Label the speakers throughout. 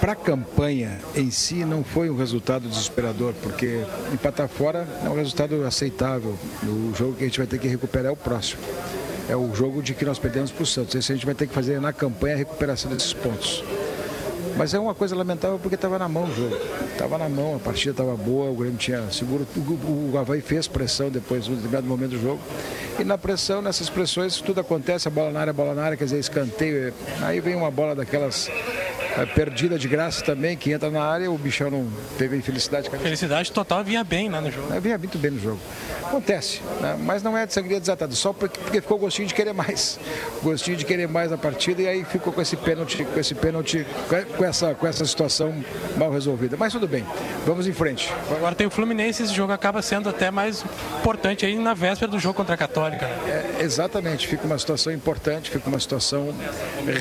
Speaker 1: para a campanha em si não foi um resultado desesperador, porque empatar fora é um resultado aceitável. O jogo que a gente vai ter que recuperar é o próximo. É o jogo de que nós perdemos para o Santos. Esse a gente vai ter que fazer na campanha a recuperação desses pontos. Mas é uma coisa lamentável porque estava na mão o jogo. Estava na mão, a partida estava boa, o Grêmio tinha seguro. O, o Havaí fez pressão depois, no determinado momento do jogo. E na pressão, nessas pressões, tudo acontece, a bola na área, a bola na área, quer dizer, escanteio. Aí vem uma bola daquelas é, perdida de graça também, que entra na área, o bichão não teve infelicidade.
Speaker 2: Felicidade total vinha bem né, no jogo.
Speaker 1: É, vinha muito bem no jogo. Acontece, né? mas não é de sangria desatada, só porque, porque ficou gostinho de querer mais. Gostinho de querer mais na partida e aí ficou com esse pênalti, com esse pênalti, com essa, com essa situação mal resolvida. Mas tudo bem, vamos em frente.
Speaker 2: Agora tem o Fluminense, esse jogo acaba sendo até mais importante aí na véspera do jogo contra a Católica.
Speaker 1: É, exatamente, fica uma situação importante, fica uma situação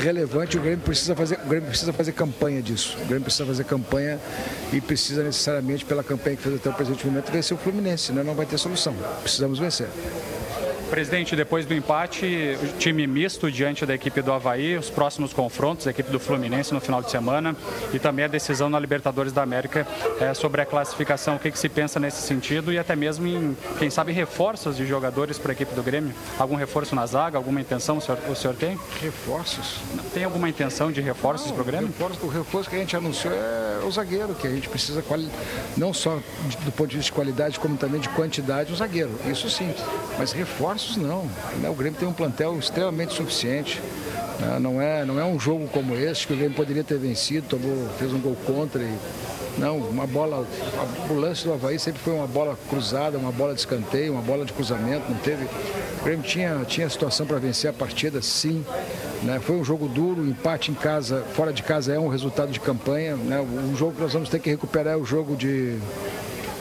Speaker 1: relevante. O Grêmio precisa fazer, o Grêmio precisa fazer campanha disso. O Grêmio precisa fazer campanha e precisa necessariamente, pela campanha que fez até o presente momento, vencer o Fluminense, senão não vai ter solução. Precisamos vencer.
Speaker 3: Presidente, depois do empate, time misto diante da equipe do Havaí, os próximos confrontos, a equipe do Fluminense no final de semana e também a decisão na Libertadores da América é, sobre a classificação. O que, que, se pensa nesse sentido e até mesmo em, quem sabe, reforços de jogadores para a equipe do Grêmio? Algum reforço na zaga? Alguma intenção o senhor, o senhor tem?
Speaker 1: Reforços?
Speaker 3: Tem alguma intenção de reforços para o Grêmio?
Speaker 1: Reforço, o reforço que a gente anunciou é o zagueiro, que a gente precisa, não só do ponto de vista de qualidade, como também de quantidade, o zagueiro. Isso sim. Mas reforços não. Né? O Grêmio tem um plantel extremamente suficiente. Né? Não é, não é um jogo como esse que o Grêmio poderia ter vencido, tomou, fez um gol contra e não, uma bola, o lance do Havaí sempre foi uma bola cruzada, uma bola de escanteio, uma bola de cruzamento, não teve. O Grêmio tinha, tinha situação para vencer a partida, sim. Né? Foi um jogo duro, empate em casa, fora de casa é um resultado de campanha. Né? O jogo que nós vamos ter que recuperar é o jogo de,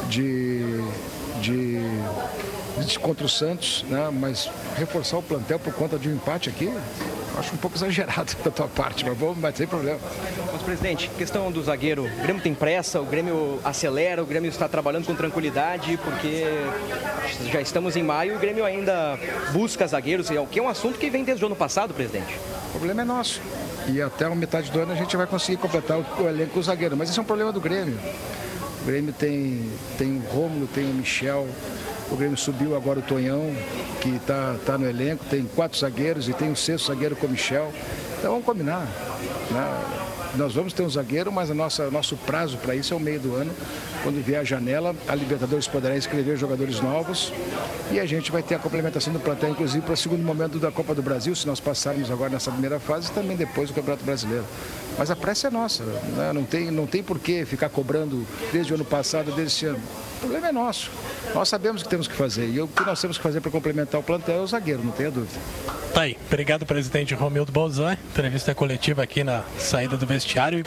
Speaker 1: de, de contra o Santos, né? mas reforçar o plantel por conta de um empate aqui, acho um pouco exagerado da tua parte, mas vamos, mas sem problema.
Speaker 4: Mas, presidente, questão do zagueiro, o Grêmio tem pressa, o Grêmio acelera, o Grêmio está trabalhando com tranquilidade, porque já estamos em maio e o Grêmio ainda busca zagueiros, o que é um assunto que vem desde o ano passado, presidente.
Speaker 1: O problema é nosso. E até a metade do ano a gente vai conseguir completar o, elenco com o zagueiro. Mas esse é um problema do Grêmio. O Grêmio tem, tem o Rômulo, tem o Michel, o Grêmio subiu agora o Tonhão, que está tá no elenco, tem quatro zagueiros e tem o sexto zagueiro com o Michel. Então vamos combinar. Né? Nós vamos ter um zagueiro, mas o nosso, nosso prazo para isso é o meio do ano. Quando vier a janela, a Libertadores poderá inscrever jogadores novos e a gente vai ter a complementação do plantel, inclusive para o segundo momento da Copa do Brasil, se nós passarmos agora nessa primeira fase, e também depois do Campeonato Brasileiro. Mas a pressa é nossa, né? não, tem, não tem por que ficar cobrando desde o ano passado, desde esse ano. O problema é nosso. Nós sabemos o que temos que fazer. E o que nós temos que fazer para complementar o plantel é o zagueiro, não tenha dúvida.
Speaker 2: Tá aí. Obrigado, presidente Romildo Bolzan. Entrevista coletiva aqui na saída do Charo.